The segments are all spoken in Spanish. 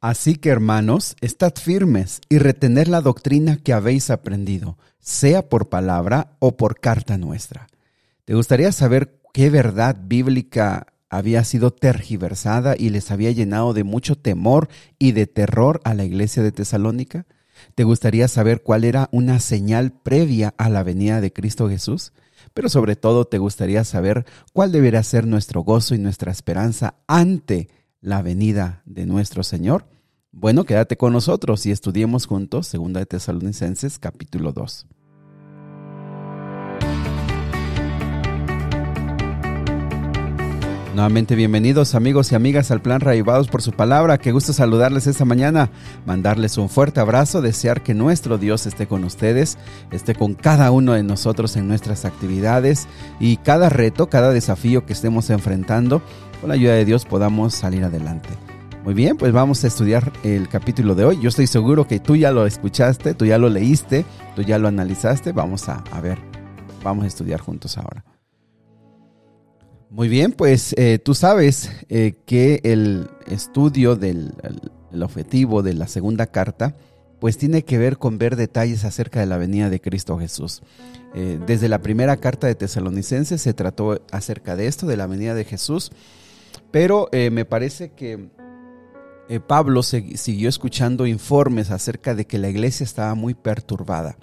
Así que hermanos, estad firmes y retener la doctrina que habéis aprendido, sea por palabra o por carta nuestra. ¿Te gustaría saber qué verdad bíblica había sido tergiversada y les había llenado de mucho temor y de terror a la iglesia de Tesalónica? ¿Te gustaría saber cuál era una señal previa a la venida de Cristo Jesús? Pero sobre todo te gustaría saber cuál debería ser nuestro gozo y nuestra esperanza ante la venida de nuestro Señor? Bueno, quédate con nosotros y estudiemos juntos 2 de Tesalonicenses capítulo 2. Nuevamente bienvenidos amigos y amigas al plan Raivados por su palabra. Qué gusto saludarles esta mañana, mandarles un fuerte abrazo, desear que nuestro Dios esté con ustedes, esté con cada uno de nosotros en nuestras actividades y cada reto, cada desafío que estemos enfrentando con la ayuda de Dios podamos salir adelante. Muy bien, pues vamos a estudiar el capítulo de hoy. Yo estoy seguro que tú ya lo escuchaste, tú ya lo leíste, tú ya lo analizaste. Vamos a, ver, vamos a estudiar juntos ahora. Muy bien, pues eh, tú sabes eh, que el estudio del objetivo de la segunda carta, pues tiene que ver con ver detalles acerca de la venida de Cristo Jesús. Eh, desde la primera carta de Tesalonicenses se trató acerca de esto, de la venida de Jesús. Pero me parece que Pablo siguió escuchando informes acerca de que la iglesia estaba muy perturbada.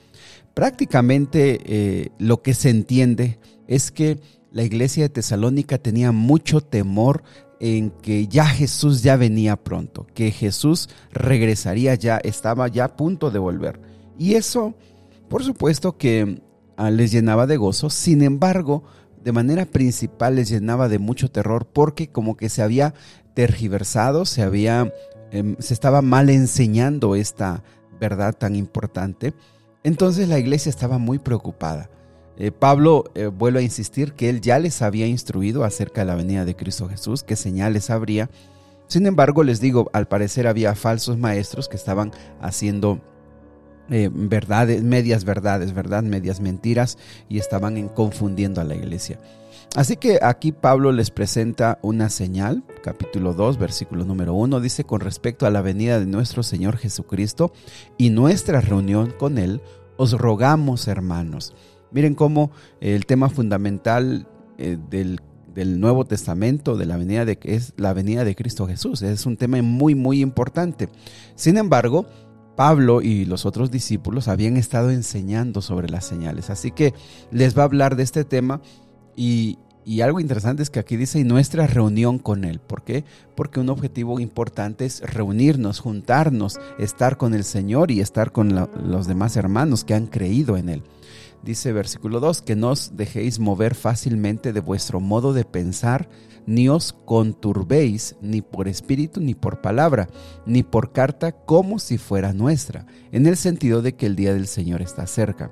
Prácticamente lo que se entiende es que la iglesia de Tesalónica tenía mucho temor en que ya Jesús ya venía pronto, que Jesús regresaría ya, estaba ya a punto de volver. Y eso, por supuesto que ah, les llenaba de gozo, sin embargo, de manera principal les llenaba de mucho terror porque como que se había tergiversado, se había, em, se estaba mal enseñando esta verdad tan importante. Entonces la iglesia estaba muy preocupada. Eh, Pablo eh, vuelve a insistir que él ya les había instruido acerca de la venida de Cristo Jesús, qué señales habría. Sin embargo, les digo, al parecer había falsos maestros que estaban haciendo eh, verdades, medias verdades, verdad, medias mentiras y estaban en confundiendo a la iglesia. Así que aquí Pablo les presenta una señal, capítulo 2, versículo número 1, dice con respecto a la venida de nuestro Señor Jesucristo y nuestra reunión con Él, os rogamos hermanos. Miren cómo el tema fundamental eh, del, del, Nuevo Testamento, de la venida de, es la venida de Cristo Jesús, es un tema muy, muy importante. Sin embargo, Pablo y los otros discípulos habían estado enseñando sobre las señales. Así que les va a hablar de este tema y, algo interesante es que aquí dice nuestra reunión con Él. ¿Por qué? Porque un objetivo importante es reunirnos, juntarnos, estar con el Señor y estar con los demás hermanos que han creído en Él. Dice versículo 2, que no os dejéis mover fácilmente de vuestro modo de pensar, ni os conturbéis ni por espíritu ni por palabra, ni por carta como si fuera nuestra, en el sentido de que el día del Señor está cerca.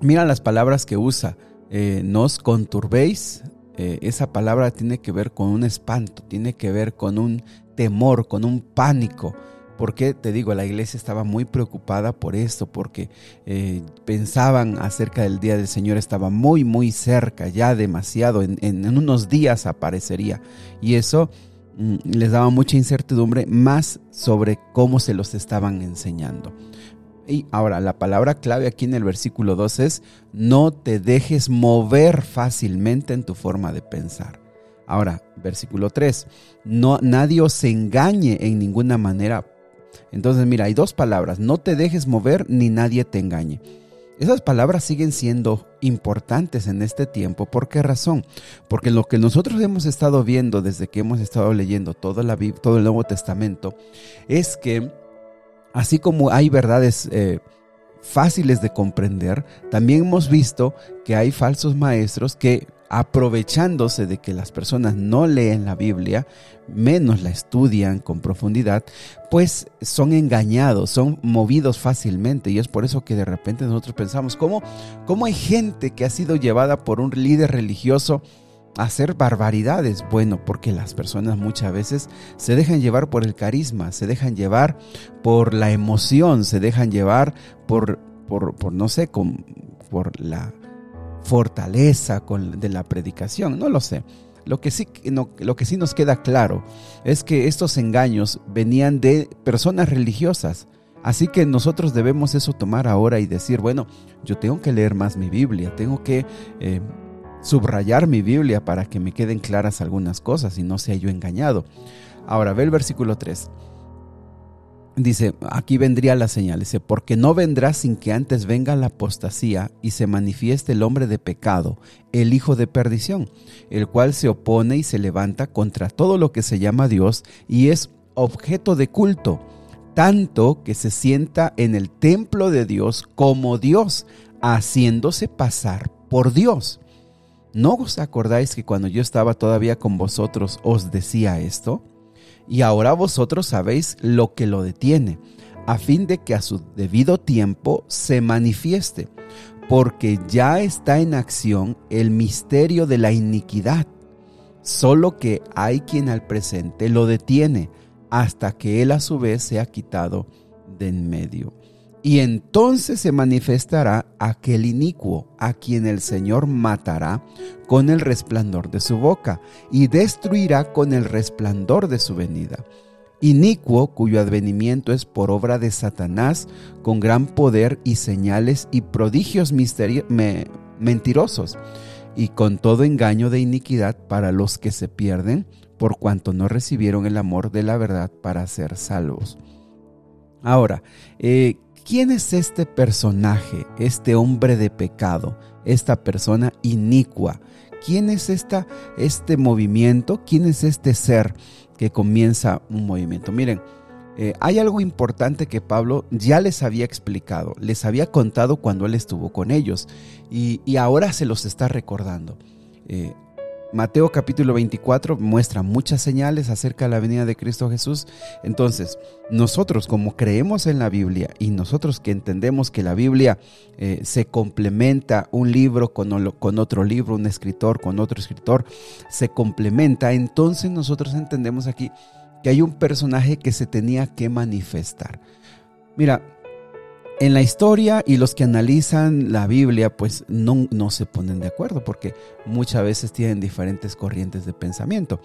Mira las palabras que usa, eh, no os conturbéis, eh, esa palabra tiene que ver con un espanto, tiene que ver con un temor, con un pánico. Porque te digo, la iglesia estaba muy preocupada por esto, porque eh, pensaban acerca del día del Señor, estaba muy, muy cerca, ya demasiado, en, unos días aparecería. Y eso mm, les daba mucha incertidumbre más sobre cómo se los estaban enseñando. Y ahora, la palabra clave aquí en el versículo 2 es, no te dejes mover fácilmente en tu forma de pensar. Ahora, versículo 3, no, nadie os engañe en ninguna manera entonces, mira, hay dos palabras, no te dejes mover ni nadie te engañe. Esas palabras siguen siendo importantes en este tiempo. ¿Por qué razón? Porque lo que nosotros hemos estado viendo desde que hemos estado leyendo todo, el Nuevo Testamento es que así como hay verdades eh, fáciles de comprender, también hemos visto que hay falsos maestros que aprovechándose de que las personas no leen la Biblia, menos la estudian con profundidad, pues son engañados, son movidos fácilmente. Y es por eso que de repente nosotros pensamos, ¿cómo, cómo hay gente que ha sido llevada por un líder religioso a hacer barbaridades? Bueno, porque las personas muchas veces se dejan llevar por el carisma, se dejan llevar por la emoción, se dejan llevar por, por, por no sé, por la fortaleza de la predicación, no lo sé. Lo que, sí, lo que sí nos queda claro es que estos engaños venían de personas religiosas. Así que nosotros debemos eso tomar ahora y decir, bueno, yo tengo que leer más mi Biblia, tengo que eh, subrayar mi Biblia para que me queden claras algunas cosas y no sea yo engañado. Ahora ve el versículo 3 dice, aquí vendría la señal, dice, porque no vendrá sin que antes venga la apostasía y se manifieste el hombre de pecado, el hijo de perdición, el cual se opone y se levanta contra todo lo que se llama Dios y es objeto de culto, tanto que se sienta en el templo de Dios como Dios, haciéndose pasar por Dios. ¿No os acordáis que cuando yo estaba todavía con vosotros os decía esto? Y ahora vosotros sabéis lo que lo detiene, a fin de que a su debido tiempo se manifieste, porque ya está en acción el misterio de la iniquidad, solo que hay quien al presente lo detiene, hasta que él a su vez sea quitado de en medio. Y entonces se manifestará aquel inicuo a quien el Señor matará con el resplandor de su boca y destruirá con el resplandor de su venida. Inicuo cuyo advenimiento es por obra de Satanás con gran poder y señales y prodigios mentirosos y con todo engaño de iniquidad para los que se pierden por cuanto no recibieron el amor de la verdad para ser salvos. Ahora, eh, ¿Quién es este personaje, este hombre de pecado, esta persona inicua? ¿Quién es esta, este movimiento? ¿Quién es este ser que comienza un movimiento? Miren, eh, hay algo importante que Pablo ya les había explicado, les había contado cuando él estuvo con ellos y, ahora se los está recordando. Eh, Mateo capítulo 24 muestra muchas señales acerca de la venida de Cristo Jesús. Entonces, nosotros como creemos en la Biblia y nosotros que entendemos que la Biblia eh, se complementa un libro con, con otro libro, un escritor con otro escritor, se complementa, entonces nosotros entendemos aquí que hay un personaje que se tenía que manifestar. Mira, en la historia y los que analizan la Biblia pues no, no, se ponen de acuerdo porque muchas veces tienen diferentes corrientes de pensamiento.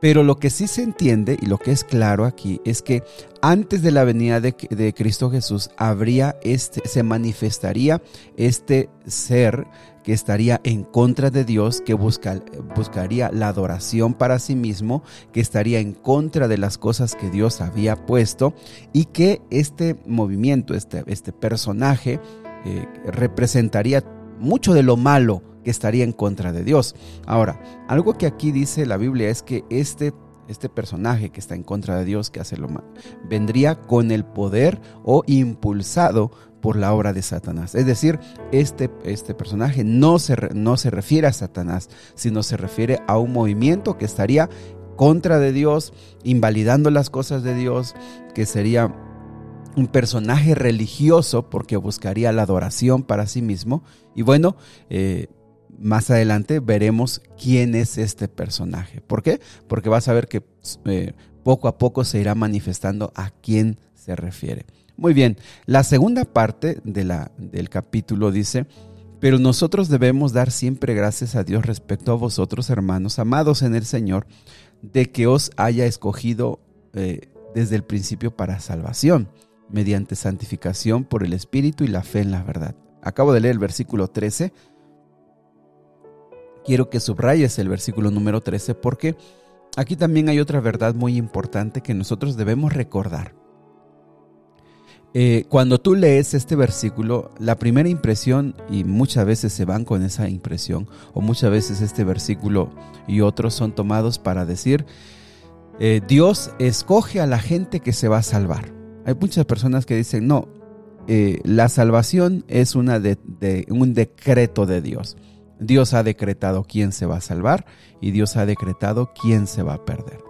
Pero lo que sí se entiende y lo que es claro aquí es que antes de la venida de, Cristo Jesús habría este, se manifestaría este ser que estaría en contra de Dios, que buscaría la adoración para sí mismo, que estaría en contra de las cosas que Dios había puesto y que este movimiento, este, este personaje, eh, representaría mucho de lo malo que estaría en contra de Dios. Ahora, algo que aquí dice la Biblia es que este este personaje que está en contra de Dios, que hace lo malo, vendría con el poder o impulsado por la obra de Satanás. Es decir, este, este personaje no se, no se refiere a Satanás, sino se refiere a un movimiento que estaría contra de Dios, invalidando las cosas de Dios, que sería un personaje religioso porque buscaría la adoración para sí mismo. Y bueno, eh, más adelante veremos quién es este personaje. ¿Por qué? Porque vas a ver que eh, poco a poco se irá manifestando a quién se refiere. Muy bien, la segunda parte de la, del capítulo dice, pero nosotros debemos dar siempre gracias a Dios respecto a vosotros, hermanos, amados en el Señor, de que os haya escogido eh, desde el principio para salvación, mediante santificación por el Espíritu y la fe en la verdad. Acabo de leer el versículo 13. Quiero que subrayes el versículo número 13 porque aquí también hay otra verdad muy importante que nosotros debemos recordar. Eh, cuando tú lees este versículo, la primera impresión, y muchas veces se van con esa impresión, o muchas veces este versículo y otros son tomados para decir, eh, Dios escoge a la gente que se va a salvar. Hay muchas personas que dicen, no, eh, la salvación es una de, un decreto de Dios. Dios ha decretado quién se va a salvar y Dios ha decretado quién se va a perder.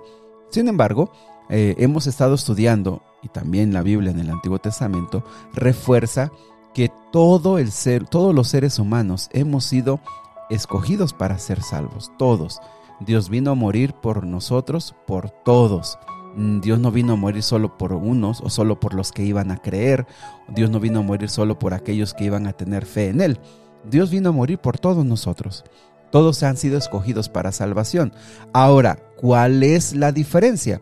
Sin embargo, hemos estado estudiando y también la Biblia en el Antiguo Testamento refuerza que todo el ser, todos los seres humanos hemos sido escogidos para ser salvos, todos. Dios vino a morir por nosotros, por todos. Mm, Dios no vino a morir solo por unos o solo por los que iban a creer. Dios no vino a morir solo por aquellos que iban a tener fe en Él. Dios vino a morir por todos nosotros. Todos han sido escogidos para salvación. Ahora, ¿cuál es la diferencia?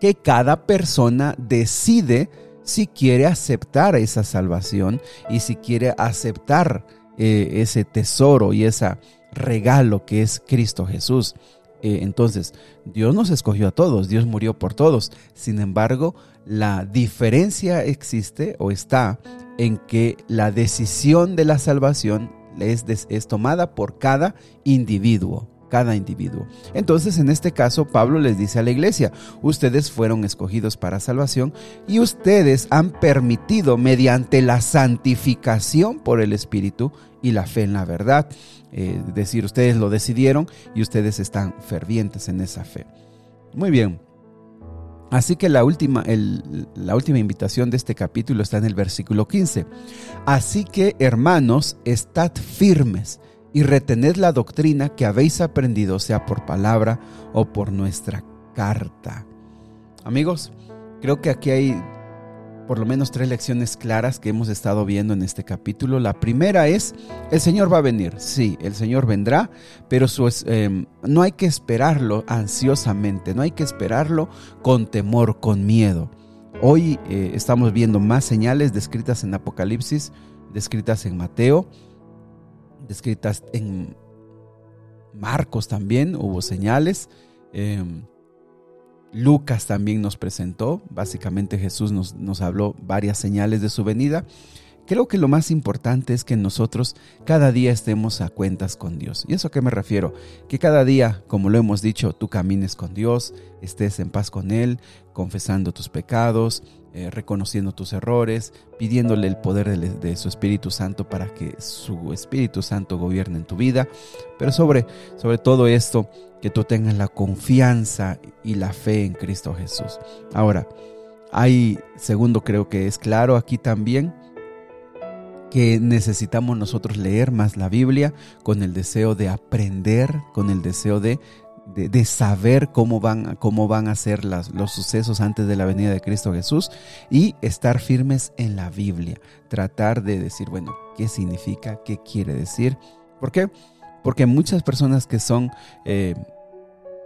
Que cada persona decide si quiere aceptar esa salvación y si quiere aceptar eh, ese tesoro y ese regalo que es Cristo Jesús. Eh, entonces, Dios nos escogió a todos, Dios murió por todos. Sin embargo, la diferencia existe o está en que la decisión de la salvación es, es tomada por cada individuo cada individuo. Entonces, en este caso, Pablo les dice a la iglesia, ustedes fueron escogidos para salvación y ustedes han permitido mediante la santificación por el Espíritu y la fe en la verdad. Eh, es decir, ustedes lo decidieron y ustedes están fervientes en esa fe. Muy bien. Así que la última, la última invitación de este capítulo está en el versículo 15. Así que, hermanos, estad firmes y retened la doctrina que habéis aprendido, sea por palabra o por nuestra carta. Amigos, creo que aquí hay por lo menos tres lecciones claras que hemos estado viendo en este capítulo. La primera es, el Señor va a venir, sí, el Señor vendrá, pero em, no hay que esperarlo ansiosamente, no hay que esperarlo con temor, con miedo. Hoy eh, estamos viendo más señales descritas en Apocalipsis, descritas en Mateo, descritas en Marcos también, hubo señales. Em, Lucas también nos presentó, básicamente Jesús nos, nos, habló varias señales de su venida. Creo que lo más importante es que nosotros cada día estemos a cuentas con Dios. ¿Y eso a qué me refiero? Que cada día, como lo hemos dicho, tú camines con Dios, estés en paz con Él, confesando tus pecados, eh, reconociendo tus errores, pidiéndole el poder de, su Espíritu Santo para que su Espíritu Santo gobierne en tu vida. Pero sobre, sobre todo esto, que tú tengas la confianza y la fe en Cristo Jesús. Ahora, hay, segundo creo que es claro aquí también, que necesitamos nosotros leer más la Biblia con el deseo de aprender, con el deseo de, de, saber cómo van, cómo van a ser las, los sucesos antes de la venida de Cristo Jesús y estar firmes en la Biblia. Tratar de decir, bueno, ¿qué significa? ¿Qué quiere decir? ¿Por qué? Porque muchas personas que son eh,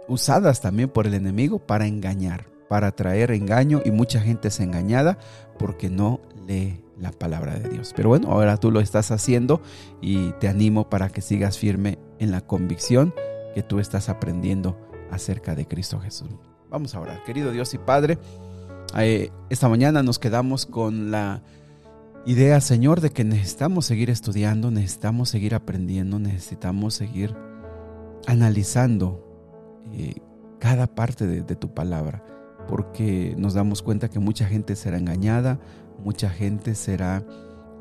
usadas también por el enemigo para engañar, para traer engaño y mucha gente es engañada porque no lee la palabra de Dios. Pero bueno, ahora tú lo estás haciendo y te animo para que sigas firme en la convicción que tú estás aprendiendo acerca de Cristo Jesús. Vamos a orar. Querido Dios y Padre, eh, esta mañana nos quedamos con la idea, Señor, de que necesitamos seguir estudiando, necesitamos seguir aprendiendo, necesitamos seguir analizando eh, cada parte de tu palabra, porque nos damos cuenta que mucha gente será engañada, mucha gente será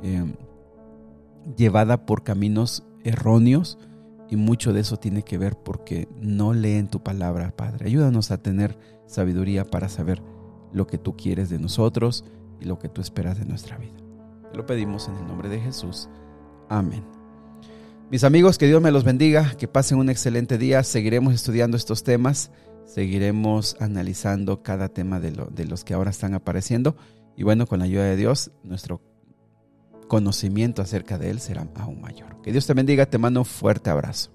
em, llevada por caminos erróneos y mucho de eso tiene que ver porque no leen tu palabra, Padre. Ayúdanos a tener sabiduría para saber lo que tú quieres de nosotros y lo que tú esperas de nuestra vida. Te lo pedimos en el nombre de Jesús. Amén. Mis amigos, que Dios me los bendiga, que pasen un excelente día. Seguiremos estudiando estos temas, seguiremos analizando cada tema de, de los que ahora están apareciendo y bueno, con la ayuda de Dios, nuestro conocimiento acerca de Él será aún mayor. Que Dios te bendiga, te mando un fuerte abrazo.